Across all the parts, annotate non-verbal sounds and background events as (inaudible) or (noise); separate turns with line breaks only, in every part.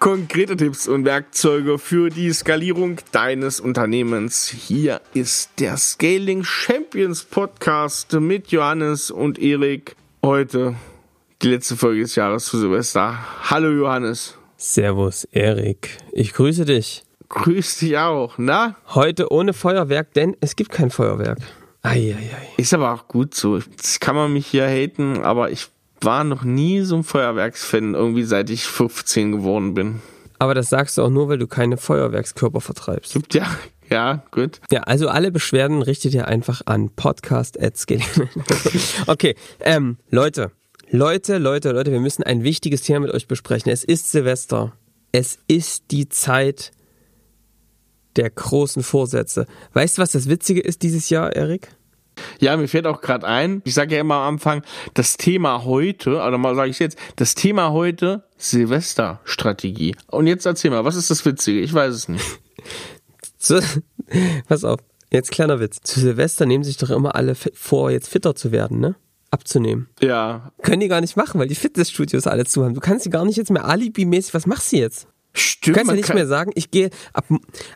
Konkrete Tipps und Werkzeuge für die Skalierung deines Unternehmens. Hier ist der Scaling Champions Podcast mit Johannes und Erik. Heute die letzte Folge des Jahres zu Silvester. Hallo Johannes.
Servus Erik. Ich grüße dich.
Grüß dich auch, na?
Heute ohne Feuerwerk, denn es gibt kein Feuerwerk.
Eieiei. Ist aber auch gut so. Das kann man mich hier haten, aber ich war noch nie so ein Feuerwerksfan, irgendwie seit ich 15 geworden bin.
Aber das sagst du auch nur, weil du keine Feuerwerkskörper vertreibst.
Ja, ja, gut.
Ja, also alle Beschwerden richtet ihr einfach an podcast (laughs) Okay, ähm, Leute, Leute, Leute, Leute, wir müssen ein wichtiges Thema mit euch besprechen. Es ist Silvester. Es ist die Zeit der großen Vorsätze. Weißt du, was das Witzige ist dieses Jahr, Erik?
Ja, mir fällt auch gerade ein, ich sage ja immer am Anfang, das Thema heute, oder mal sage ich jetzt, das Thema heute Silvesterstrategie. Und jetzt erzähl mal, was ist das Witzige? Ich weiß es nicht. (laughs)
so, pass auf, jetzt kleiner Witz. Zu Silvester nehmen sich doch immer alle vor, jetzt fitter zu werden, ne? Abzunehmen.
Ja.
Können die gar nicht machen, weil die Fitnessstudios alle zu haben. Du kannst die gar nicht jetzt mehr alibimäßig, was machst du jetzt?
Stimmt.
Du kannst ja nicht kann mehr sagen, ich gehe ab,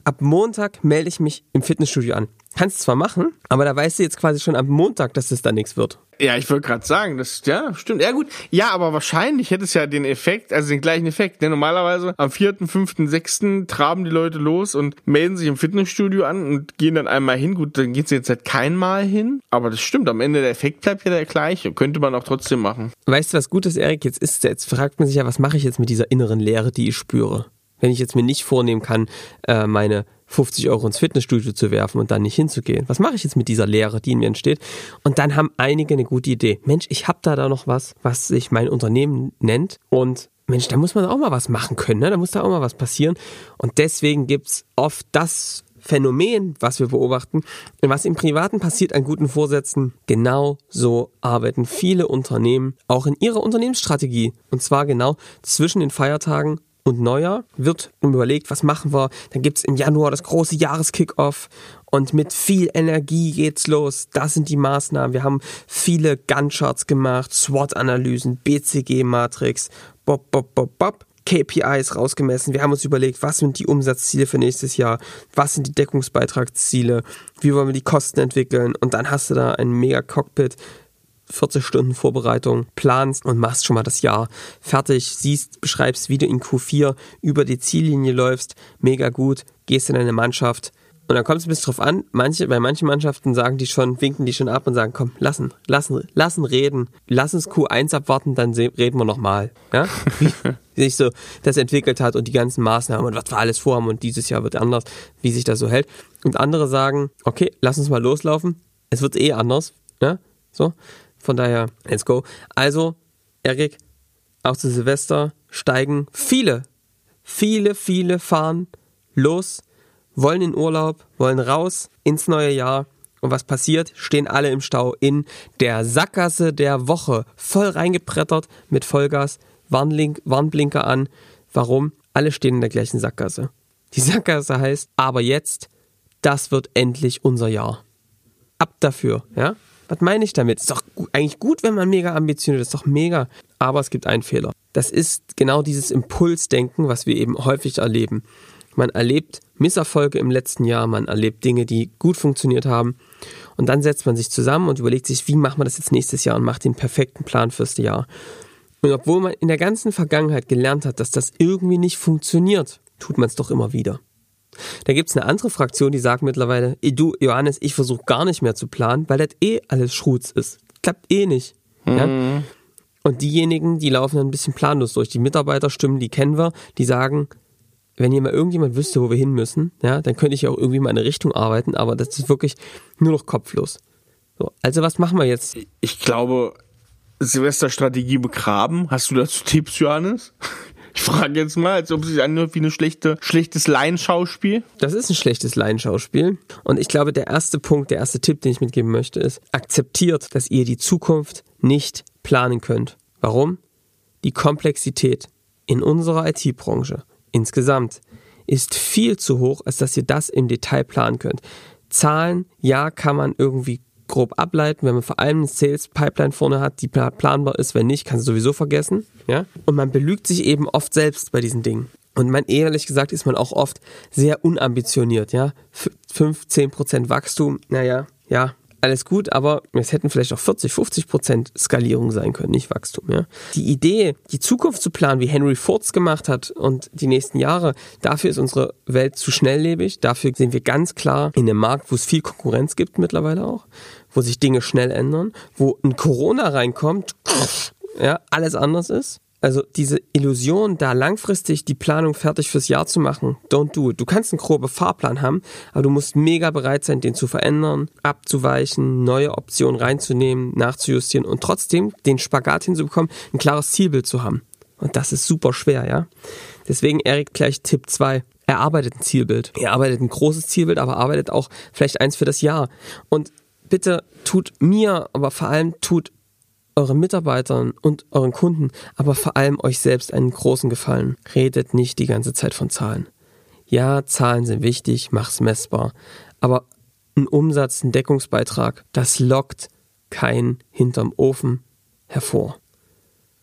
ab Montag melde ich mich im Fitnessstudio an. Kannst zwar machen, aber da weißt du jetzt quasi schon am Montag, dass das da nichts wird.
Ja, ich wollte gerade sagen, das ja stimmt. Ja gut, ja, aber wahrscheinlich hätte es ja den Effekt, also den gleichen Effekt. Denn normalerweise am 4., 5., 6. traben die Leute los und melden sich im Fitnessstudio an und gehen dann einmal hin. Gut, dann geht sie jetzt halt kein Mal hin. Aber das stimmt, am Ende der Effekt bleibt ja der gleiche. Könnte man auch trotzdem machen.
Weißt du, was gut ist, Erik? Jetzt ist, jetzt fragt man sich ja, was mache ich jetzt mit dieser inneren Leere, die ich spüre? Wenn ich jetzt mir nicht vornehmen kann, äh, meine 50 Euro ins Fitnessstudio zu werfen und dann nicht hinzugehen. Was mache ich jetzt mit dieser Lehre, die in mir entsteht? Und dann haben einige eine gute Idee. Mensch, ich habe da da noch was, was sich mein Unternehmen nennt und Mensch, da muss man auch mal was machen können, ne? da muss da auch mal was passieren. Und deswegen gibt's oft das Phänomen, was wir beobachten, was im Privaten passiert an guten Vorsätzen, genau so arbeiten viele Unternehmen auch in ihrer Unternehmensstrategie. Und zwar genau zwischen den Feiertagen und Neujahr wird überlegt, was machen wir. Dann gibt es im Januar das große Jahreskickoff und mit viel Energie geht's los. Das sind die Maßnahmen. Wir haben viele Gunnshots gemacht, SWOT-Analysen, BCG-Matrix, Bob, Bob, Bob, Bob. KPIs rausgemessen. Wir haben uns überlegt, was sind die Umsatzziele für nächstes Jahr, was sind die Deckungsbeitragsziele, wie wollen wir die Kosten entwickeln und dann hast du da ein mega Cockpit 40 Stunden Vorbereitung planst und machst schon mal das Jahr fertig, siehst, beschreibst, wie du in Q4 über die Ziellinie läufst, mega gut, gehst in deine Mannschaft und dann kommt es ein bisschen drauf an, manche, bei manchen Mannschaften sagen die schon, winken die schon ab und sagen, komm, lassen, lassen, lassen reden, lass uns Q1 abwarten, dann reden wir nochmal. Ja? Wie, (laughs) sich so das entwickelt hat und die ganzen Maßnahmen und was wir alles vorhaben und dieses Jahr wird anders, wie sich das so hält. Und andere sagen, okay, lass uns mal loslaufen, es wird eh anders. Ja? So. Von daher, let's go. Also, Erik, auch zu Silvester steigen viele, viele, viele fahren los, wollen in Urlaub, wollen raus ins neue Jahr. Und was passiert? Stehen alle im Stau in der Sackgasse der Woche. Voll reingebrettert mit Vollgas, Warnlink, Warnblinker an. Warum? Alle stehen in der gleichen Sackgasse. Die Sackgasse heißt, aber jetzt, das wird endlich unser Jahr. Ab dafür, ja? Was meine ich damit? Ist doch eigentlich gut, wenn man mega ambitioniert ist, doch mega. Aber es gibt einen Fehler. Das ist genau dieses Impulsdenken, was wir eben häufig erleben. Man erlebt Misserfolge im letzten Jahr, man erlebt Dinge, die gut funktioniert haben. Und dann setzt man sich zusammen und überlegt sich, wie macht man das jetzt nächstes Jahr und macht den perfekten Plan fürs Jahr. Und obwohl man in der ganzen Vergangenheit gelernt hat, dass das irgendwie nicht funktioniert, tut man es doch immer wieder. Da gibt es eine andere Fraktion, die sagt mittlerweile, du Johannes, ich versuche gar nicht mehr zu planen, weil das eh alles Schrutz ist. Klappt eh nicht. Mhm. Ja? Und diejenigen, die laufen dann ein bisschen planlos durch. Die Mitarbeiterstimmen, die kennen wir, die sagen, wenn hier mal irgendjemand wüsste, wo wir hin müssen, ja, dann könnte ich auch irgendwie mal in eine Richtung arbeiten, aber das ist wirklich nur noch kopflos. So, also was machen wir jetzt?
Ich glaube, Silvesterstrategie begraben. Hast du dazu Tipps, Johannes? Ich frage jetzt mal, als ob es sich anhört wie ein schlechte, schlechtes Laienschauspiel.
Das ist ein schlechtes Laienschauspiel. Und ich glaube, der erste Punkt, der erste Tipp, den ich mitgeben möchte, ist, akzeptiert, dass ihr die Zukunft nicht planen könnt. Warum? Die Komplexität in unserer IT-Branche insgesamt ist viel zu hoch, als dass ihr das im Detail planen könnt. Zahlen, ja, kann man irgendwie grob ableiten, wenn man vor allem eine Sales Pipeline vorne hat, die planbar ist. Wenn nicht, kannst du sowieso vergessen. Ja? Und man belügt sich eben oft selbst bei diesen Dingen. Und man ehrlich gesagt ist man auch oft sehr unambitioniert, ja. 5, 10 Prozent Wachstum, naja, ja, alles gut, aber es hätten vielleicht auch 40, 50 Prozent Skalierung sein können, nicht Wachstum. Ja? Die Idee, die Zukunft zu planen, wie Henry Ford gemacht hat und die nächsten Jahre, dafür ist unsere Welt zu schnelllebig. Dafür sind wir ganz klar in einem Markt, wo es viel Konkurrenz gibt mittlerweile auch, wo sich Dinge schnell ändern, wo ein Corona reinkommt, ja, alles anders ist. Also diese Illusion, da langfristig die Planung fertig fürs Jahr zu machen, don't do it. Du kannst einen groben Fahrplan haben, aber du musst mega bereit sein, den zu verändern, abzuweichen, neue Optionen reinzunehmen, nachzujustieren und trotzdem den Spagat hinzubekommen, ein klares Zielbild zu haben. Und das ist super schwer, ja. Deswegen, Erik, gleich Tipp 2. Er arbeitet ein Zielbild. Er arbeitet ein großes Zielbild, aber arbeitet auch vielleicht eins für das Jahr. Und bitte tut mir, aber vor allem tut euren Mitarbeitern und euren Kunden, aber vor allem euch selbst einen großen Gefallen. Redet nicht die ganze Zeit von Zahlen. Ja, Zahlen sind wichtig, mach's messbar, aber ein Umsatz, ein Deckungsbeitrag, das lockt kein hinterm Ofen hervor.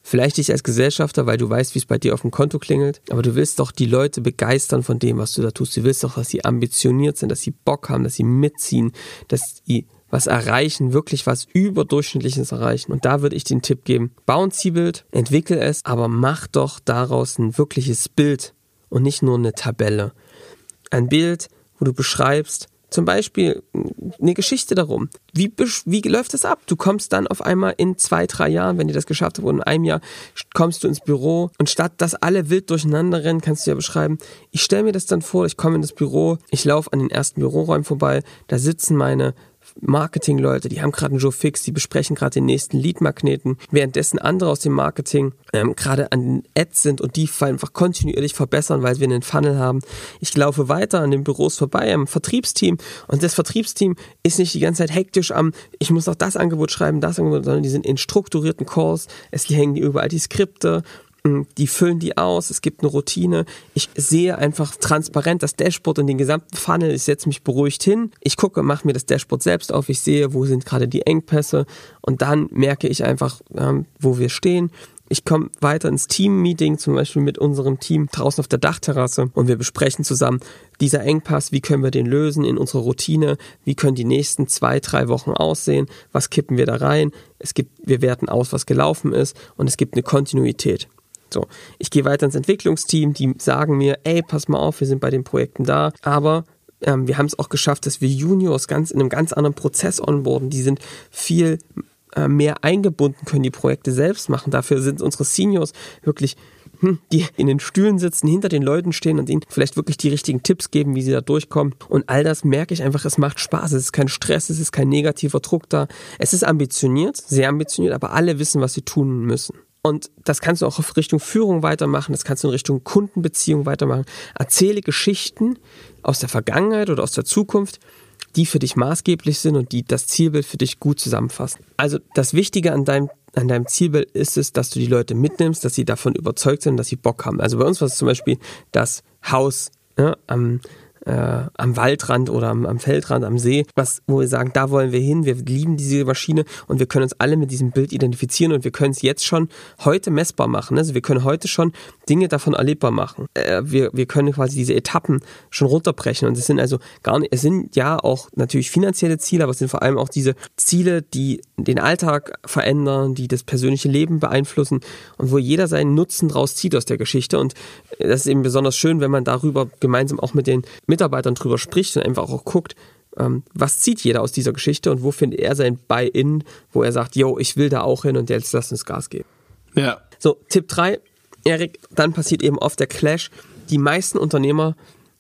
Vielleicht dich als Gesellschafter, weil du weißt, wie es bei dir auf dem Konto klingelt, aber du willst doch die Leute begeistern von dem, was du da tust. Du willst doch, dass sie ambitioniert sind, dass sie Bock haben, dass sie mitziehen, dass sie was erreichen, wirklich was überdurchschnittliches erreichen. Und da würde ich den Tipp geben, bau ein Zielbild, entwickel es, aber mach doch daraus ein wirkliches Bild und nicht nur eine Tabelle. Ein Bild, wo du beschreibst, zum Beispiel eine Geschichte darum. Wie, wie läuft das ab? Du kommst dann auf einmal in zwei, drei Jahren, wenn ihr das geschafft und in einem Jahr kommst du ins Büro und statt dass alle wild durcheinander rennen, kannst du ja beschreiben, ich stelle mir das dann vor, ich komme in das Büro, ich laufe an den ersten Büroräumen vorbei, da sitzen meine Marketing-Leute, die haben gerade einen Joe Fix, die besprechen gerade den nächsten Lead-Magneten, währenddessen andere aus dem Marketing ähm, gerade an den Ads sind und die einfach kontinuierlich verbessern, weil wir einen Funnel haben. Ich laufe weiter an den Büros vorbei, am Vertriebsteam und das Vertriebsteam ist nicht die ganze Zeit hektisch am, ich muss noch das Angebot schreiben, das Angebot, sondern die sind in strukturierten Calls, es hängen überall die Skripte die füllen die aus, es gibt eine Routine. Ich sehe einfach transparent das Dashboard und den gesamten Funnel. Ich setze mich beruhigt hin. Ich gucke, mache mir das Dashboard selbst auf. Ich sehe, wo sind gerade die Engpässe. Und dann merke ich einfach, ähm, wo wir stehen. Ich komme weiter ins Team-Meeting, zum Beispiel mit unserem Team draußen auf der Dachterrasse und wir besprechen zusammen dieser Engpass, wie können wir den lösen in unserer Routine, wie können die nächsten zwei, drei Wochen aussehen, was kippen wir da rein. Es gibt, wir werten aus, was gelaufen ist und es gibt eine Kontinuität. So, ich gehe weiter ins Entwicklungsteam, die sagen mir, ey, pass mal auf, wir sind bei den Projekten da, aber ähm, wir haben es auch geschafft, dass wir Juniors ganz in einem ganz anderen Prozess onboarden. Die sind viel äh, mehr eingebunden, können die Projekte selbst machen. Dafür sind unsere Seniors wirklich hm, die in den Stühlen sitzen, hinter den Leuten stehen und ihnen vielleicht wirklich die richtigen Tipps geben, wie sie da durchkommen. Und all das merke ich einfach, es macht Spaß. Es ist kein Stress, es ist kein negativer Druck da. Es ist ambitioniert, sehr ambitioniert, aber alle wissen, was sie tun müssen. Und das kannst du auch auf Richtung Führung weitermachen, das kannst du in Richtung Kundenbeziehung weitermachen. Erzähle Geschichten aus der Vergangenheit oder aus der Zukunft, die für dich maßgeblich sind und die das Zielbild für dich gut zusammenfassen. Also das Wichtige an deinem, an deinem Zielbild ist es, dass du die Leute mitnimmst, dass sie davon überzeugt sind, dass sie Bock haben. Also bei uns war es zum Beispiel das Haus ja, am äh, am Waldrand oder am, am, Feldrand, am See, was, wo wir sagen, da wollen wir hin, wir lieben diese Maschine und wir können uns alle mit diesem Bild identifizieren und wir können es jetzt schon heute messbar machen. Also wir können heute schon Dinge davon erlebbar machen. Äh, wir, wir können quasi diese Etappen schon runterbrechen und es sind also gar nicht, es sind ja auch natürlich finanzielle Ziele, aber es sind vor allem auch diese Ziele, die den Alltag verändern, die das persönliche Leben beeinflussen und wo jeder seinen Nutzen draus zieht aus der Geschichte und das ist eben besonders schön, wenn man darüber gemeinsam auch mit den Mitarbeitern drüber spricht und einfach auch guckt, ähm, was zieht jeder aus dieser Geschichte und wo findet er sein Buy-in, wo er sagt, yo, ich will da auch hin und jetzt lass uns Gas geben.
Ja.
So, Tipp 3, Erik, dann passiert eben oft der Clash. Die meisten Unternehmer,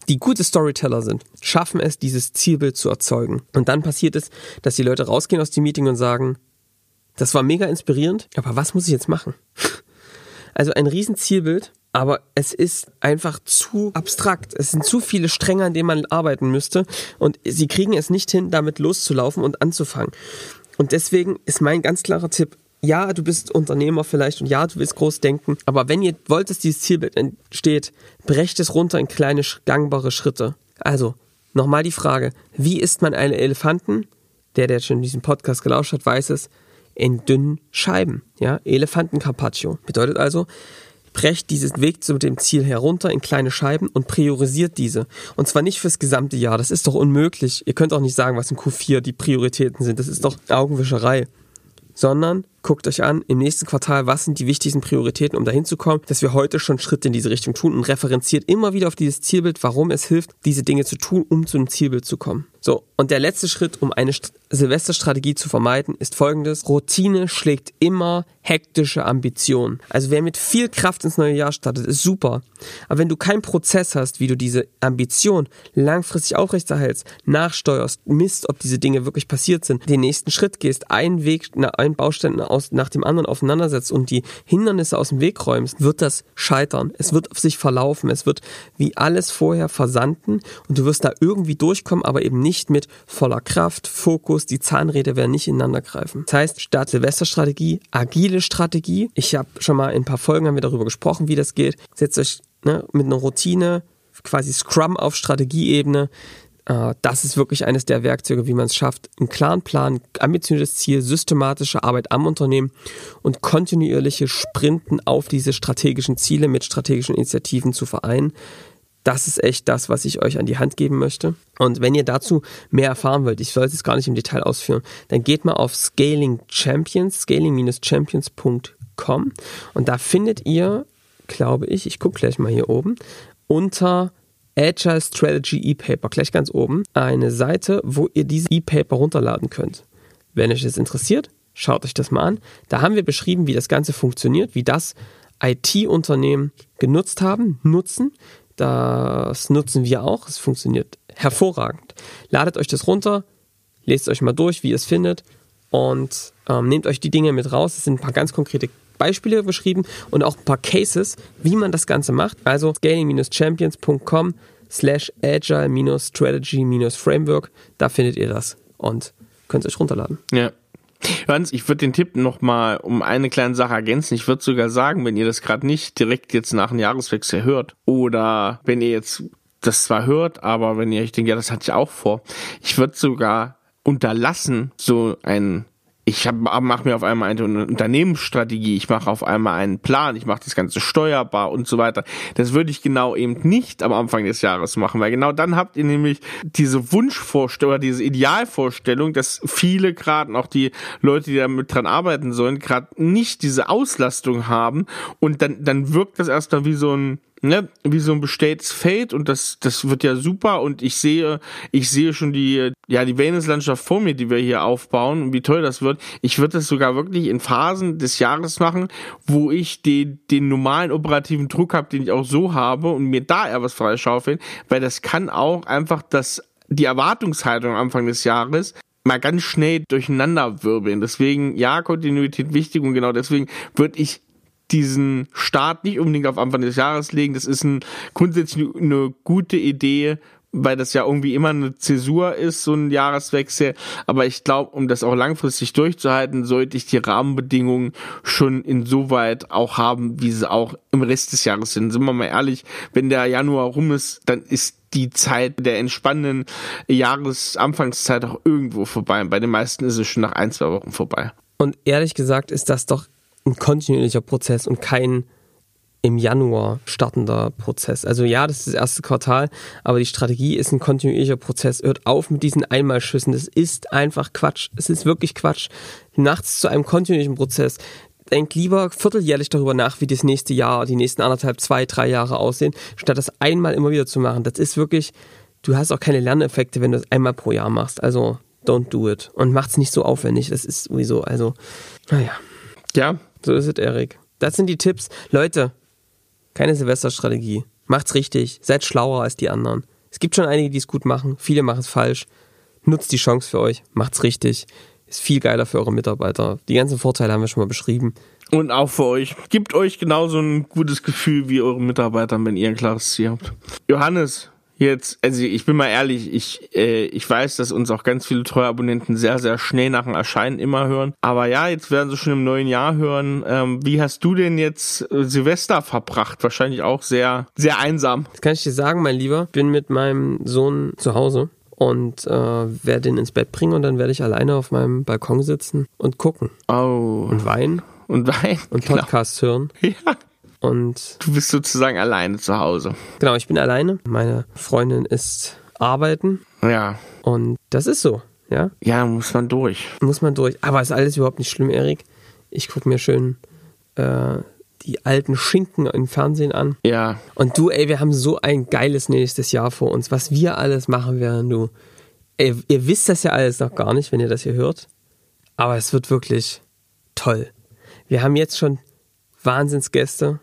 die gute Storyteller sind, schaffen es, dieses Zielbild zu erzeugen. Und dann passiert es, dass die Leute rausgehen aus dem Meeting und sagen, das war mega inspirierend, aber was muss ich jetzt machen? (laughs) Also ein Riesenzielbild aber es ist einfach zu abstrakt. Es sind zu viele Stränge, an denen man arbeiten müsste und sie kriegen es nicht hin, damit loszulaufen und anzufangen. Und deswegen ist mein ganz klarer Tipp, ja, du bist Unternehmer vielleicht und ja, du willst groß denken, aber wenn ihr wollt, dass dieses Zielbild entsteht, brecht es runter in kleine gangbare Schritte. Also, nochmal die Frage, wie isst man einen Elefanten? Der, der schon diesen Podcast gelauscht hat, weiß es, in dünnen Scheiben. Ja, Elefanten Carpaccio. Bedeutet also, brecht diesen Weg zu dem Ziel herunter in kleine Scheiben und priorisiert diese. Und zwar nicht fürs gesamte Jahr, das ist doch unmöglich. Ihr könnt auch nicht sagen, was in Q4 die Prioritäten sind, das ist doch Augenwischerei. Sondern guckt euch an, im nächsten Quartal, was sind die wichtigsten Prioritäten, um dahin zu kommen, dass wir heute schon Schritte in diese Richtung tun und referenziert immer wieder auf dieses Zielbild, warum es hilft, diese Dinge zu tun, um zu einem Zielbild zu kommen. So, und der letzte Schritt, um eine Silvesterstrategie zu vermeiden, ist folgendes. Routine schlägt immer hektische Ambitionen. Also wer mit viel Kraft ins neue Jahr startet, ist super. Aber wenn du keinen Prozess hast, wie du diese Ambition langfristig aufrechterhältst, nachsteuerst, misst, ob diese Dinge wirklich passiert sind, den nächsten Schritt gehst, einen Weg, einen Baustein aus, nach dem anderen aufeinandersetzt und die Hindernisse aus dem Weg räumst, wird das scheitern. Es wird auf sich verlaufen. Es wird wie alles vorher versanden und du wirst da irgendwie durchkommen, aber eben nicht mit voller Kraft, Fokus, die Zahnräder werden nicht ineinander greifen. Das heißt, statt Silvesterstrategie, agile Strategie. Ich habe schon mal in ein paar Folgen haben wir darüber gesprochen, wie das geht. Setzt euch ne, mit einer Routine, quasi Scrum auf Strategieebene, äh, das ist wirklich eines der Werkzeuge, wie man es schafft, einen klaren Plan, ambitioniertes Ziel, systematische Arbeit am Unternehmen und kontinuierliche Sprinten auf diese strategischen Ziele mit strategischen Initiativen zu vereinen. Das ist echt das, was ich euch an die Hand geben möchte. Und wenn ihr dazu mehr erfahren wollt, ich sollte es gar nicht im Detail ausführen, dann geht mal auf Scaling Champions, scaling-champions.com und da findet ihr, glaube ich, ich gucke gleich mal hier oben, unter Agile Strategy E-Paper, gleich ganz oben, eine Seite, wo ihr diese E-Paper runterladen könnt. Wenn euch das interessiert, schaut euch das mal an. Da haben wir beschrieben, wie das Ganze funktioniert, wie das IT-Unternehmen genutzt haben, nutzen. Das nutzen wir auch. Es funktioniert hervorragend. Ladet euch das runter, lest euch mal durch, wie ihr es findet und ähm, nehmt euch die Dinge mit raus. Es sind ein paar ganz konkrete Beispiele beschrieben und auch ein paar Cases, wie man das Ganze macht. Also scaling-champions.com slash agile-strategy-framework, da findet ihr das und könnt es euch runterladen.
Ja. Hans, ich würde den Tipp nochmal um eine kleine Sache ergänzen. Ich würde sogar sagen, wenn ihr das gerade nicht direkt jetzt nach dem Jahreswechsel hört oder wenn ihr jetzt das zwar hört, aber wenn ihr euch denkt, ja, das hatte ich auch vor, ich würde sogar unterlassen, so ein ich mache mir auf einmal eine Unternehmensstrategie, ich mache auf einmal einen Plan, ich mache das Ganze steuerbar und so weiter. Das würde ich genau eben nicht am Anfang des Jahres machen, weil genau dann habt ihr nämlich diese Wunschvorstellung, diese Idealvorstellung, dass viele gerade, auch die Leute, die damit dran arbeiten sollen, gerade nicht diese Auslastung haben und dann, dann wirkt das erstmal wie so ein ne, wie so ein bestelltes Feld und das, das wird ja super und ich sehe, ich sehe schon die, ja, die Venus-Landschaft vor mir, die wir hier aufbauen und wie toll das wird. Ich würde das sogar wirklich in Phasen des Jahres machen, wo ich den, den normalen operativen Druck habe, den ich auch so habe und mir da eher was freischaufeln, weil das kann auch einfach das, die Erwartungshaltung am Anfang des Jahres mal ganz schnell durcheinander wirbeln. Deswegen, ja, Kontinuität wichtig und genau deswegen würde ich diesen Start nicht unbedingt auf Anfang des Jahres legen. Das ist ein, grundsätzlich eine gute Idee, weil das ja irgendwie immer eine Zäsur ist, so ein Jahreswechsel. Aber ich glaube, um das auch langfristig durchzuhalten, sollte ich die Rahmenbedingungen schon insoweit auch haben, wie sie auch im Rest des Jahres sind. Sind wir mal ehrlich, wenn der Januar rum ist, dann ist die Zeit der entspannenden Jahresanfangszeit auch irgendwo vorbei. Bei den meisten ist es schon nach ein, zwei Wochen vorbei.
Und ehrlich gesagt ist das doch ein kontinuierlicher Prozess und kein im Januar startender Prozess. Also ja, das ist das erste Quartal, aber die Strategie ist ein kontinuierlicher Prozess. Hört auf mit diesen Einmalschüssen. Das ist einfach Quatsch. Es ist wirklich Quatsch. Nachts zu einem kontinuierlichen Prozess. Denkt lieber vierteljährlich darüber nach, wie das nächste Jahr, die nächsten anderthalb, zwei, drei Jahre aussehen, statt das einmal immer wieder zu machen. Das ist wirklich, du hast auch keine Lerneffekte, wenn du das einmal pro Jahr machst. Also don't do it. Und macht's nicht so aufwendig. Das ist sowieso, also, naja.
Ja,
so ist es, Erik. Das sind die Tipps. Leute, keine Silvesterstrategie. Macht's richtig. Seid schlauer als die anderen. Es gibt schon einige, die es gut machen. Viele machen es falsch. Nutzt die Chance für euch. Macht's richtig. Ist viel geiler für eure Mitarbeiter. Die ganzen Vorteile haben wir schon mal beschrieben.
Und auch für euch. Gibt euch genauso ein gutes Gefühl wie eure Mitarbeiter, wenn ihr ein klares Ziel habt. Johannes, jetzt, also ich bin mal ehrlich, ich, äh, ich weiß, dass uns auch ganz viele treue Abonnenten sehr, sehr schnell nach dem Erscheinen immer hören. Aber ja, jetzt werden sie schon im neuen Jahr hören. Ähm, wie hast du denn jetzt äh, Silvester verbracht? Wahrscheinlich auch sehr, sehr einsam.
Das kann ich dir sagen, mein Lieber. Ich bin mit meinem Sohn zu Hause und äh, werde ihn ins Bett bringen und dann werde ich alleine auf meinem Balkon sitzen und gucken.
Oh.
Und weinen.
Und weinen.
Und (laughs) Podcasts genau. hören.
Ja.
Und
Du bist sozusagen alleine zu Hause.
genau, ich bin alleine. Meine Freundin ist arbeiten
Ja.
und das ist so, ja.
Ja, muss man durch.
Muss man durch. Aber ist alles überhaupt nicht schlimm, Erik. Ich gucke mir schön äh, die alten Schinken im Fernsehen an.
Ja.
Und du, ey, wir haben so ein geiles nächstes Jahr vor uns, was wir alles machen werden, du. Ey, ihr wisst das ja alles noch gar nicht, wenn ihr das hier hört. Aber es wird wirklich toll. Wir haben jetzt schon Wahnsinnsgäste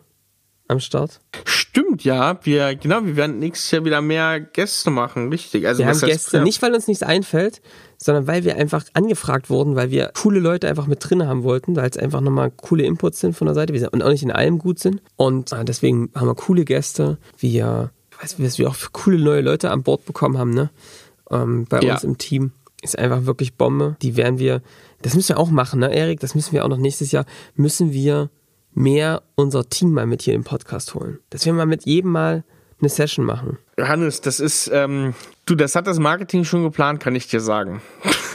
am Start.
Stimmt, ja. Wir, genau, wir werden nächstes Jahr wieder mehr Gäste machen, richtig. Also
Wir haben Gäste,
mehr?
nicht weil uns nichts einfällt, sondern weil wir einfach angefragt wurden, weil wir coole Leute einfach mit drin haben wollten, weil es einfach nochmal coole Inputs sind von der Seite und auch nicht in allem gut sind. Und äh, deswegen haben wir coole Gäste. Wir, ich weiß, was wir auch für coole neue Leute an Bord bekommen haben, ne? Ähm, bei
Ja.
uns im Team. Ist einfach wirklich Bombe. Die werden wir, das müssen wir auch machen, ne, Erik? Das müssen wir auch noch nächstes Jahr, müssen wir mehr unser Team mal mit hier im Podcast holen. Dass wir mal mit jedem mal eine Session machen.
Johannes, das ist, ähm, du, das hat das Marketing schon geplant, kann ich dir sagen.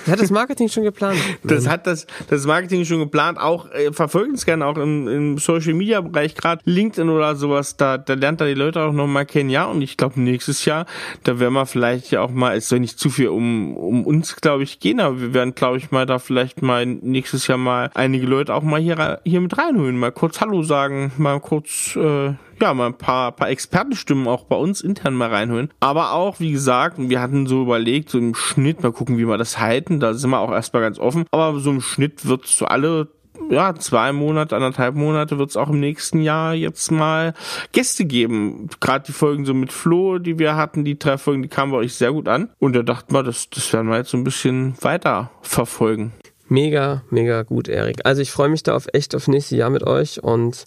Hat das Marketing schon geplant?
Das hat das, das Marketing schon geplant. Auch äh, verfolgen es gerne auch im, im Social Media Bereich, gerade LinkedIn oder sowas. Da, da lernt er die Leute auch noch mal kennen. Ja, und ich glaube nächstes Jahr, da werden wir vielleicht ja auch mal, es soll nicht zu viel um, um uns, glaube ich, gehen, aber wir werden, glaube ich, mal da vielleicht mal nächstes Jahr mal einige Leute auch mal hier hier mit reinholen, mal kurz Hallo sagen, mal kurz äh, ja, mal ein paar, paar Expertenstimmen auch bei uns intern mal reinholen. Aber auch, wie gesagt, wir hatten so überlegt, so im Schnitt, mal gucken, wie wir das halten. Da sind wir auch erstmal ganz offen. Aber so im Schnitt wird es so alle ja, zwei Monate, anderthalb Monate wird es auch im nächsten Jahr jetzt mal Gäste geben. Gerade die Folgen so mit Flo, die wir hatten, die drei Folgen, die kamen bei euch sehr gut an. Und da dachten wir, das, das werden wir jetzt so ein bisschen weiter verfolgen.
Mega, mega gut, Erik. Also ich freue mich da auf echt auf nächstes Jahr mit euch und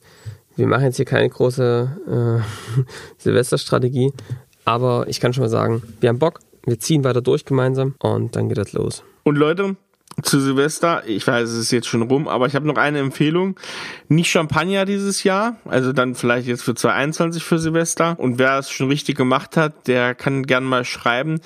wir machen jetzt hier keine große äh, (laughs) Silvesterstrategie, aber ich kann schon mal sagen, wir haben Bock, wir ziehen weiter durch gemeinsam und dann geht das los.
Und Leute, zu Silvester, ich weiß, es ist jetzt schon rum, aber ich habe noch eine Empfehlung. Nicht Champagner dieses Jahr, also dann vielleicht jetzt für 2021 für Silvester. Und wer es schon richtig gemacht hat, der kann gern mal schreiben.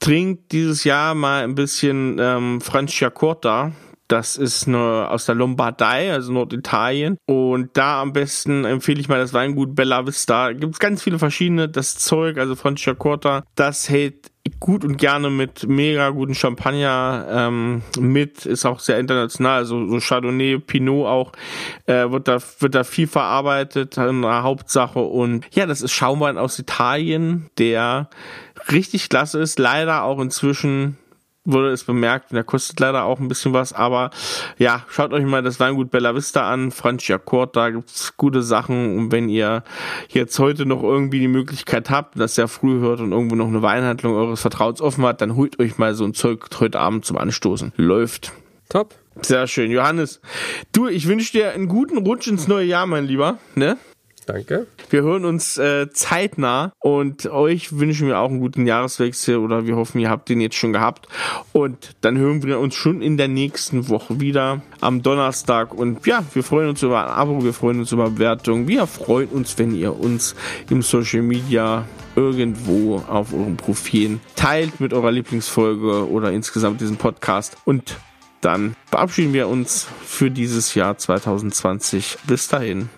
Trinkt dieses Jahr mal ein bisschen ähm, Franciacorta. Das ist eine, aus der Lombardei, also Norditalien. Und da am besten empfehle ich mal das Weingut Bella Vista. Gibt es ganz viele verschiedene. Das Zeug, also Franciacorta, das hält gut und gerne mit mega guten Champagner ähm, mit, ist auch sehr international, also so Chardonnay, Pinot auch, äh, wird da wird da viel verarbeitet in der Hauptsache und ja, das ist Schaumwein aus Italien, der richtig klasse ist, leider auch inzwischen wurde es bemerkt, der kostet leider auch ein bisschen was, aber ja, schaut euch mal das Weingut Bella Vista an, Franciacorta, da gibt's gute Sachen und wenn ihr jetzt heute noch irgendwie die Möglichkeit habt, das sehr früh hört und irgendwo noch eine Weinhandlung eures Vertrauens offen hat, dann holt euch mal so ein Zeug heute Abend zum Anstoßen. Läuft.
Top.
Sehr schön. Johannes, du, ich wünsche dir einen guten Rutsch ins neue Jahr, mein Lieber, ne?
Danke.
Wir hören uns äh, zeitnah und euch wünschen wir auch einen guten Jahreswechsel oder wir hoffen, ihr habt den jetzt schon gehabt. Und dann hören wir uns schon in der nächsten Woche wieder am Donnerstag. Und ja, wir freuen uns über ein Abo, wir freuen uns über Bewertungen. Wir freuen uns, wenn ihr uns im Social Media irgendwo auf euren Profilen teilt mit eurer Lieblingsfolge oder insgesamt diesen Podcast. Und dann verabschieden wir uns für dieses Jahr 2020. Bis dahin.